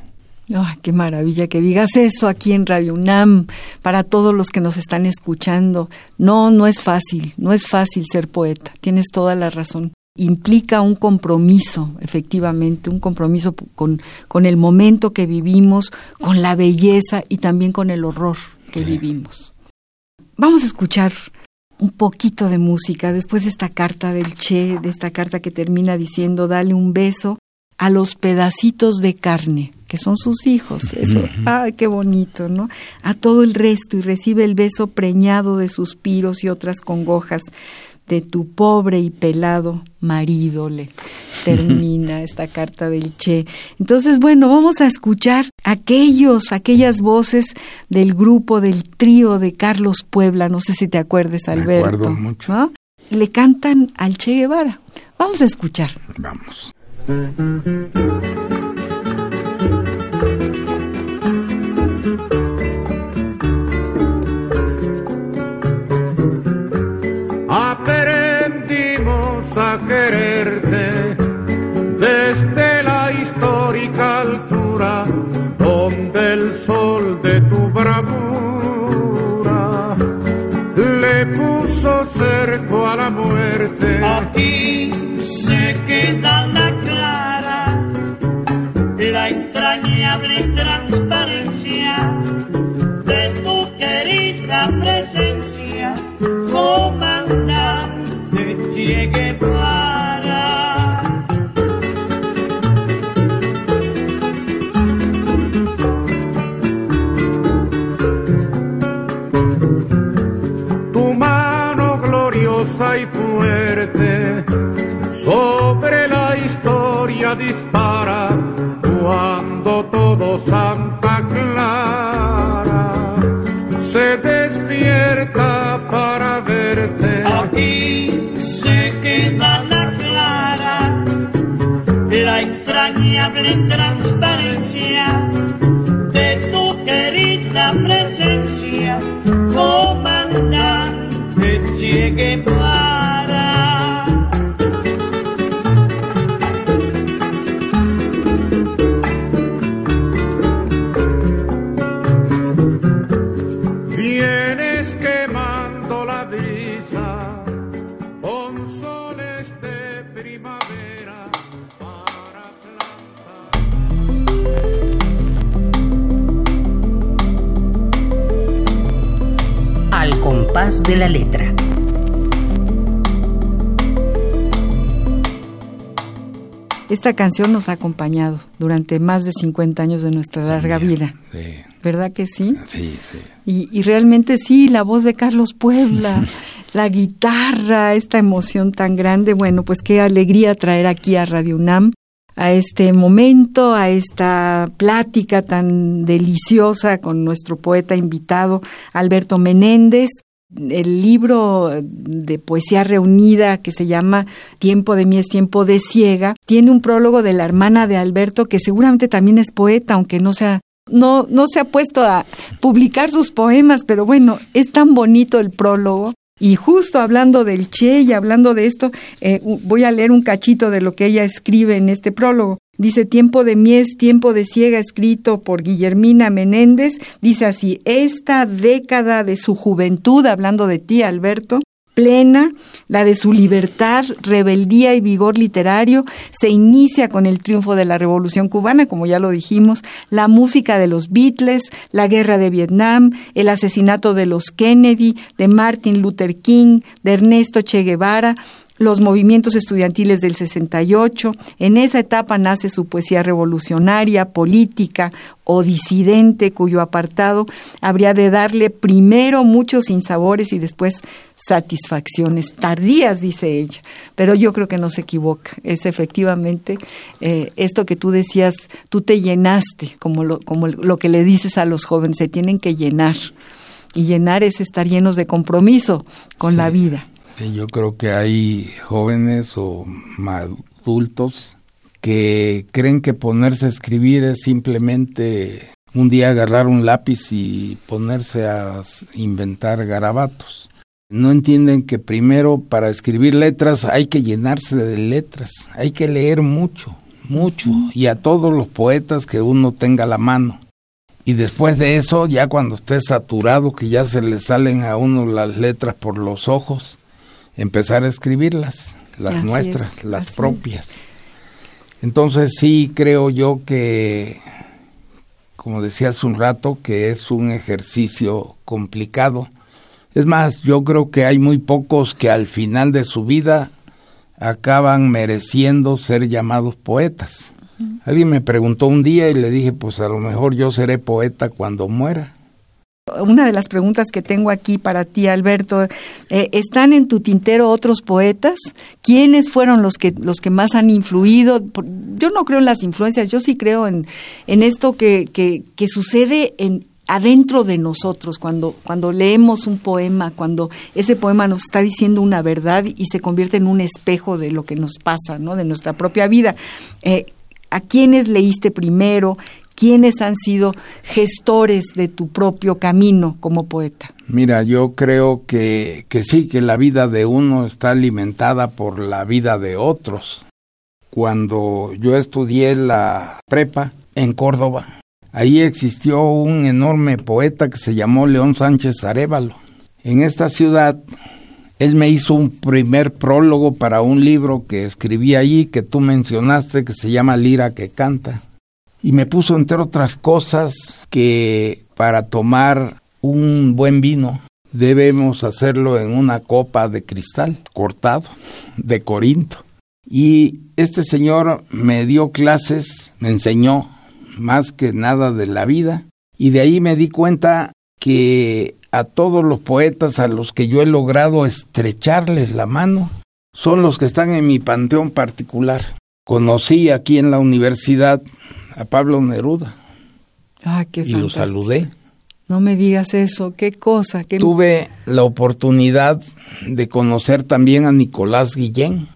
¡Ay, qué maravilla que digas eso aquí en Radio UNAM para todos los que nos están escuchando. No, no es fácil, no es fácil ser poeta, tienes toda la razón. Implica un compromiso, efectivamente, un compromiso con, con el momento que vivimos, con la belleza y también con el horror que vivimos. Vamos a escuchar un poquito de música después de esta carta del Che, de esta carta que termina diciendo dale un beso a los pedacitos de carne, que son sus hijos. Eso, ay, qué bonito, ¿no? A todo el resto y recibe el beso preñado de suspiros y otras congojas de tu pobre y pelado marido, le (laughs) termina esta carta del Che. Entonces, bueno, vamos a escuchar aquellos, aquellas voces del grupo, del trío de Carlos Puebla, no sé si te acuerdes, Alberto. mucho. Le cantan al Che Guevara. Vamos a escuchar. Vamos. Puso cerco a la muerte. Aquí se queda la clara, la entrañable transparencia entrañable transparencia de tu querida presencia, comandante. Che Guevara. De la letra. Esta canción nos ha acompañado durante más de 50 años de nuestra larga vida. Sí, ¿Verdad que sí? sí, sí. Y, y realmente sí, la voz de Carlos Puebla, (laughs) la guitarra, esta emoción tan grande. Bueno, pues qué alegría traer aquí a Radio UNAM a este momento, a esta plática tan deliciosa con nuestro poeta invitado, Alberto Menéndez. El libro de poesía reunida que se llama Tiempo de mí es tiempo de ciega tiene un prólogo de la hermana de Alberto que seguramente también es poeta, aunque no sea no, no se ha puesto a publicar sus poemas, pero bueno, es tan bonito el prólogo. Y justo hablando del Che y hablando de esto, eh, voy a leer un cachito de lo que ella escribe en este prólogo. Dice, tiempo de mies, tiempo de ciega, escrito por Guillermina Menéndez. Dice así, esta década de su juventud, hablando de ti, Alberto, plena, la de su libertad, rebeldía y vigor literario, se inicia con el triunfo de la Revolución cubana, como ya lo dijimos, la música de los Beatles, la guerra de Vietnam, el asesinato de los Kennedy, de Martin Luther King, de Ernesto Che Guevara, los movimientos estudiantiles del 68. En esa etapa nace su poesía revolucionaria, política o disidente, cuyo apartado habría de darle primero muchos sinsabores y después satisfacciones tardías, dice ella. Pero yo creo que no se equivoca. Es efectivamente eh, esto que tú decías, tú te llenaste, como lo, como lo que le dices a los jóvenes, se tienen que llenar. Y llenar es estar llenos de compromiso con Sí. la vida. Sí, Yo creo que hay jóvenes o adultos que creen que ponerse a escribir es simplemente un día agarrar un lápiz y ponerse a inventar garabatos. No entienden que primero para escribir letras hay que llenarse de letras, hay que leer mucho, mucho, y a todos los poetas que uno tenga a la mano. Y después de eso, ya cuando esté saturado, que ya se le salen a uno las letras por los ojos, empezar a escribirlas, las Así nuestras, es, las es. propias. Entonces sí creo yo que, como decía hace un rato, que es un ejercicio complicado. Es más, yo creo que hay muy pocos que al final de su vida acaban mereciendo ser llamados poetas. Alguien me preguntó un día y le dije, pues a lo mejor yo seré poeta cuando muera. Una de las preguntas que tengo aquí para ti, Alberto, eh, ¿están en tu tintero otros poetas? ¿Quiénes fueron los que los que más han influido? Yo no creo en las influencias, yo sí creo en, en esto que, que, que sucede en adentro de nosotros cuando cuando leemos un poema, cuando ese poema nos está diciendo una verdad y se convierte en un espejo de lo que nos pasa, ¿no? De nuestra propia vida. Eh, ¿A quiénes leíste primero? ¿Quiénes han sido gestores de tu propio camino como poeta? Mira, yo creo que, que sí, que la vida de uno está alimentada por la vida de otros. Cuando yo estudié la prepa en Córdoba, ahí existió un enorme poeta que se llamó León Sánchez Arevalo. En esta ciudad, él me hizo un primer prólogo para un libro que escribí allí, que tú mencionaste, que se llama Lira que canta. Y me puso, entre otras cosas, que para tomar un buen vino debemos hacerlo en una copa de cristal cortado, de Corinto. Y este señor me dio clases, me enseñó más que nada de la vida, y de ahí me di cuenta que a todos los poetas a los que yo he logrado estrecharles la mano son los que están en mi panteón particular. Conocí aquí en la universidad a Pablo Neruda Ah, qué y lo saludé. No me digas eso, qué cosa, qué Tuve la oportunidad de conocer también a Nicolás Guillén.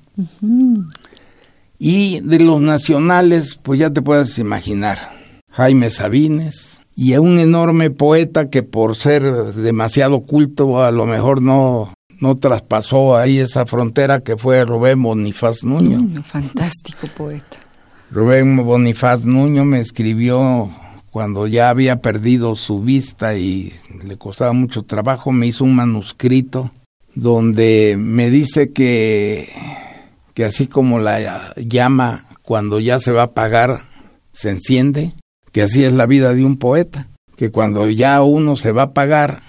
Y de los nacionales, pues ya te puedes imaginar, Jaime Sabines y a un enorme poeta que por ser demasiado culto a lo mejor no, no traspasó ahí esa frontera que fue Rubén Bonifaz Nuño. Nuño, fantástico poeta. Rubén Bonifaz Nuño me escribió cuando ya había perdido su vista y le costaba mucho trabajo, me hizo un manuscrito donde me dice que, que así como la llama cuando ya se va a apagar, se enciende, que así es la vida de un poeta, que cuando ya uno se va a apagar,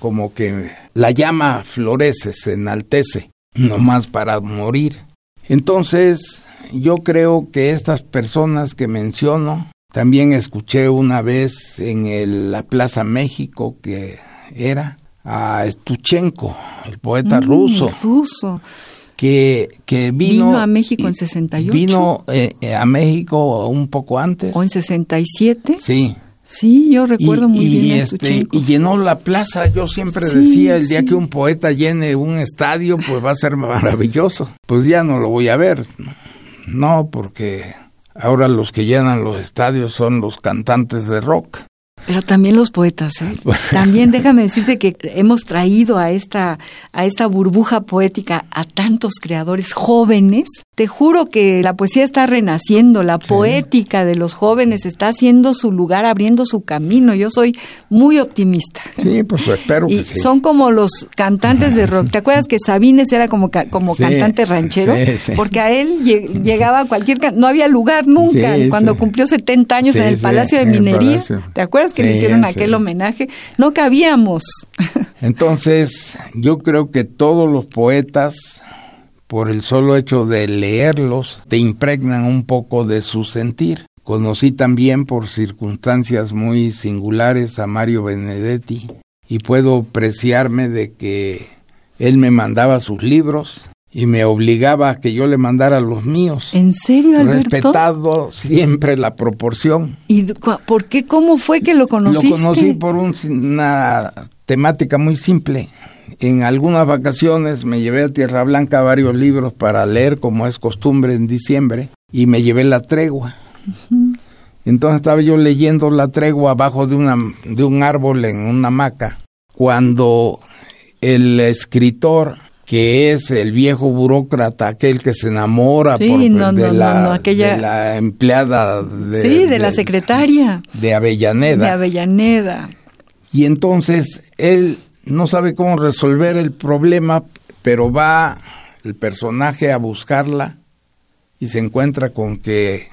como que la llama florece, se enaltece, nomás para morir. Entonces, yo creo que estas personas que menciono, también escuché una vez en la Plaza México que era a Stuchenko, el poeta Mm, ruso. Ruso. Que, que vino, Vino a México en 68. Vino eh, eh, a México un poco antes. ¿O en 67? Sí. Sí, yo recuerdo muy y, bien este, y llenó la plaza. Yo siempre Sí, decía, el día que un poeta llene un estadio, pues va a ser maravilloso. Pues ya no lo voy a ver. No, porque ahora los que llenan los estadios son los cantantes de rock. Pero también los poetas, ¿eh? (laughs) También déjame decirte que hemos traído a esta, a esta burbuja poética a tantos creadores jóvenes. Te juro que la poesía está renaciendo, la poética de los jóvenes está haciendo su lugar, abriendo su camino. Yo soy muy optimista. Sí, pues espero Y que sí. son como los cantantes de rock. ¿Te acuerdas que Sabines era como, ca- como Sí, cantante ranchero? Porque a él lle- llegaba a cualquier... No había lugar nunca. Cuando cumplió 70 años en el Palacio de Minería, Palacio. ¿te acuerdas que le hicieron aquel homenaje? No cabíamos. (laughs) Entonces, yo creo que todos los poetas, por el solo hecho de leerlos, te impregnan un poco de su sentir. Conocí también por circunstancias muy singulares a Mario Benedetti y puedo preciarme de que él me mandaba sus libros y me obligaba a que yo le mandara los míos. ¿En serio, Alberto? Respetado siempre la proporción. ¿Y por qué? ¿Cómo fue que lo conociste? Lo conocí por un- una temática muy simple. En algunas vacaciones me llevé a Tierra Blanca varios libros para leer, como es costumbre en diciembre, y me llevé la tregua. Entonces estaba yo leyendo la tregua abajo de, una, de un árbol en una hamaca, cuando el escritor, que es el viejo burócrata, aquel que se enamora Sí, por- no, de, no, la, no, no, aquella- de la empleada de, sí, de, la secretaria de Avellaneda. de Avellaneda. Y entonces él no sabe cómo resolver el problema, pero va el personaje a buscarla y se encuentra con que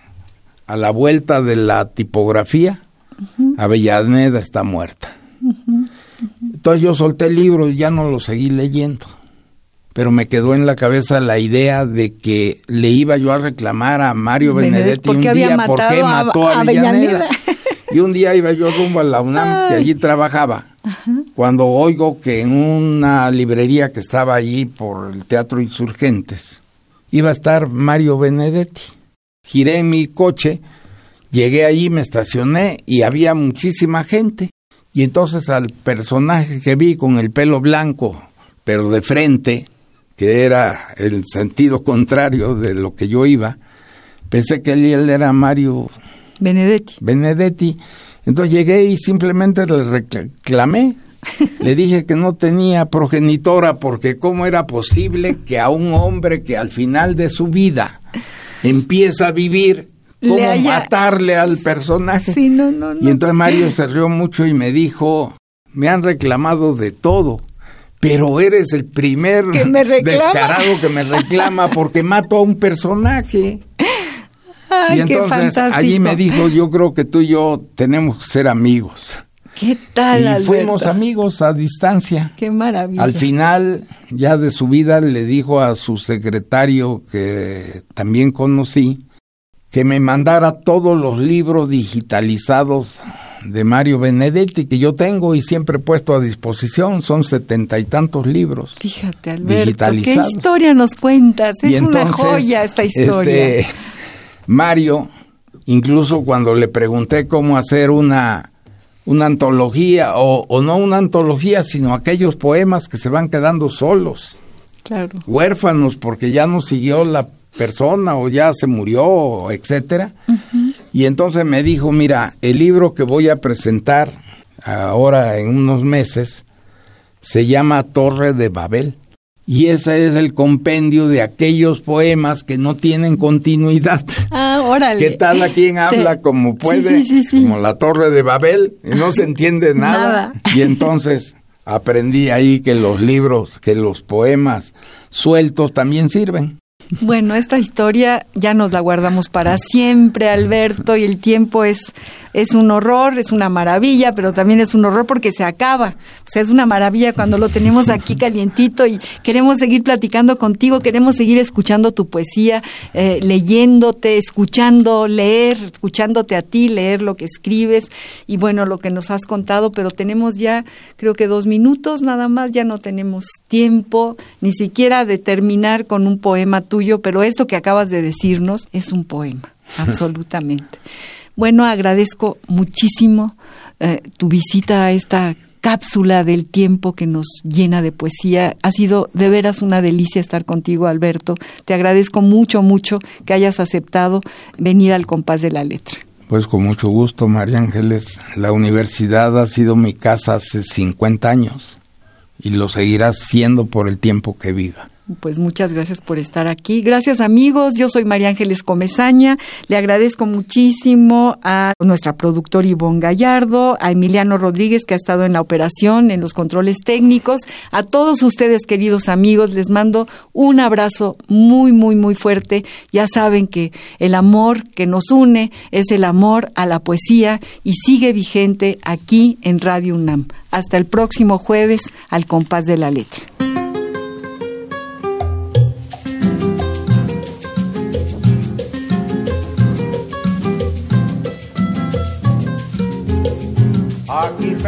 a la vuelta de la tipografía, Avellaneda está muerta. Entonces yo solté el libro y ya no lo seguí leyendo. Pero me quedó en la cabeza la idea de que le iba yo a reclamar a Mario Benedetti, Benedetti ¿por un día por qué matado a- mató a a Avellaneda. Avellaneda? (laughs) Y un día iba yo rumbo a la UNAM, que allí trabajaba, cuando oigo que en una librería que estaba allí por el Teatro Insurgentes, iba a estar Mario Benedetti. Giré mi coche, llegué allí, me estacioné y había muchísima gente. Y entonces al personaje que vi con el pelo blanco, pero de frente, que era el sentido contrario de lo que yo iba, pensé que él, era Mario Benedetti. Benedetti. Entonces llegué y simplemente le reclamé. (laughs) Le dije que no tenía progenitora porque cómo era posible que a un hombre que al final de su vida empieza a vivir, cómo haya- matarle al personaje. Sí, no, no, no. Y entonces Mario se rió mucho y me dijo, me han reclamado de todo, pero eres el primer Que me reclama. descarado que me reclama porque mato a un personaje. Ay, y entonces allí me dijo, yo creo que tú y yo tenemos que ser amigos. ¿Qué tal, y Alberto? fuimos amigos a distancia. Qué maravilla. Al final, ya de su vida, le dijo a su secretario, que también conocí, que me mandara todos los libros digitalizados de Mario Benedetti que yo tengo y siempre he puesto a disposición. Son setenta y tantos libros. Fíjate, Alberto, qué historia nos cuentas. Es una joya esta historia. este, Mario, incluso cuando le pregunté cómo hacer una, una antología, o, o no una antología, sino aquellos poemas que se van quedando solos, Claro. huérfanos, porque ya no siguió la persona o ya se murió, etcétera. Y entonces me dijo, mira, el libro que voy a presentar ahora en unos meses se llama Torre de Babel. Y ese es el compendio de aquellos poemas que no tienen continuidad. Ah, órale. ¿Qué tal a quien (laughs) habla como puede? sí, sí, sí. Como la Torre de Babel, y no se entiende (laughs) nada. Nada. Y entonces Aprendí ahí que los libros, que los poemas sueltos también sirven. Bueno, esta historia ya nos la guardamos para siempre, Alberto, y el tiempo es, es un horror, es una maravilla, pero también es un horror porque se acaba. O sea, es una maravilla cuando lo tenemos aquí calientito y queremos seguir platicando contigo, queremos seguir escuchando tu poesía, eh, leyéndote, escuchando, leer, escuchándote a ti, leer lo que escribes y bueno, lo que nos has contado, pero tenemos ya creo que dos minutos nada más, ya no tenemos tiempo ni siquiera de terminar con un poema tuyo pero esto que acabas de decirnos es un poema, (laughs) absolutamente. Bueno, agradezco muchísimo eh, tu visita a esta cápsula del tiempo que nos llena de poesía. Ha sido de veras una delicia estar contigo, Alberto. Te agradezco mucho, mucho que hayas aceptado venir al compás de la letra. Pues con mucho gusto, María Ángeles. La universidad ha sido mi casa hace 50 años y lo seguirá siendo por el tiempo que viva. Pues muchas gracias por estar aquí. Gracias amigos, yo soy María Ángeles Comezaña. Le agradezco muchísimo a nuestra productora Ivonne Gallardo, a Emiliano Rodríguez que ha estado en la operación, en los controles técnicos. A todos ustedes queridos amigos, les mando un abrazo muy, muy, muy fuerte. Ya saben que el amor que nos une es el amor a la poesía y sigue vigente aquí en Radio UNAM. Hasta el próximo jueves al compás de la letra.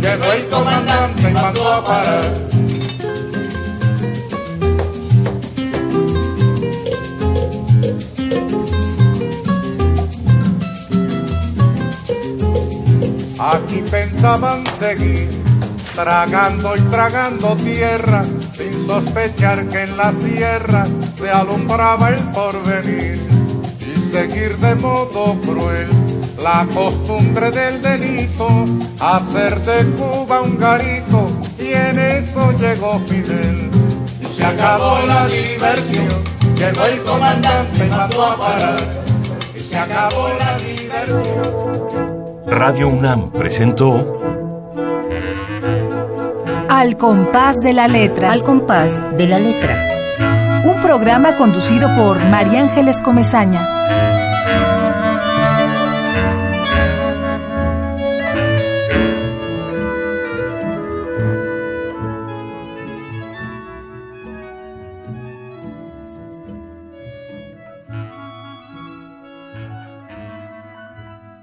llegó el comandante y mandó a parar. Aquí pensaban seguir tragando y tragando tierra, sin sospechar que en la sierra se alumbraba el porvenir y seguir de modo cruel la costumbre del delito, hacer de Cuba un garito y en eso llegó Fidel. Y se acabó la diversión, llegó el comandante y mandó a parar. Y se acabó la diversión. Radio UNAM presentó Al compás de la letra. Al compás de la letra. Un programa conducido por María Ángeles Comezaña.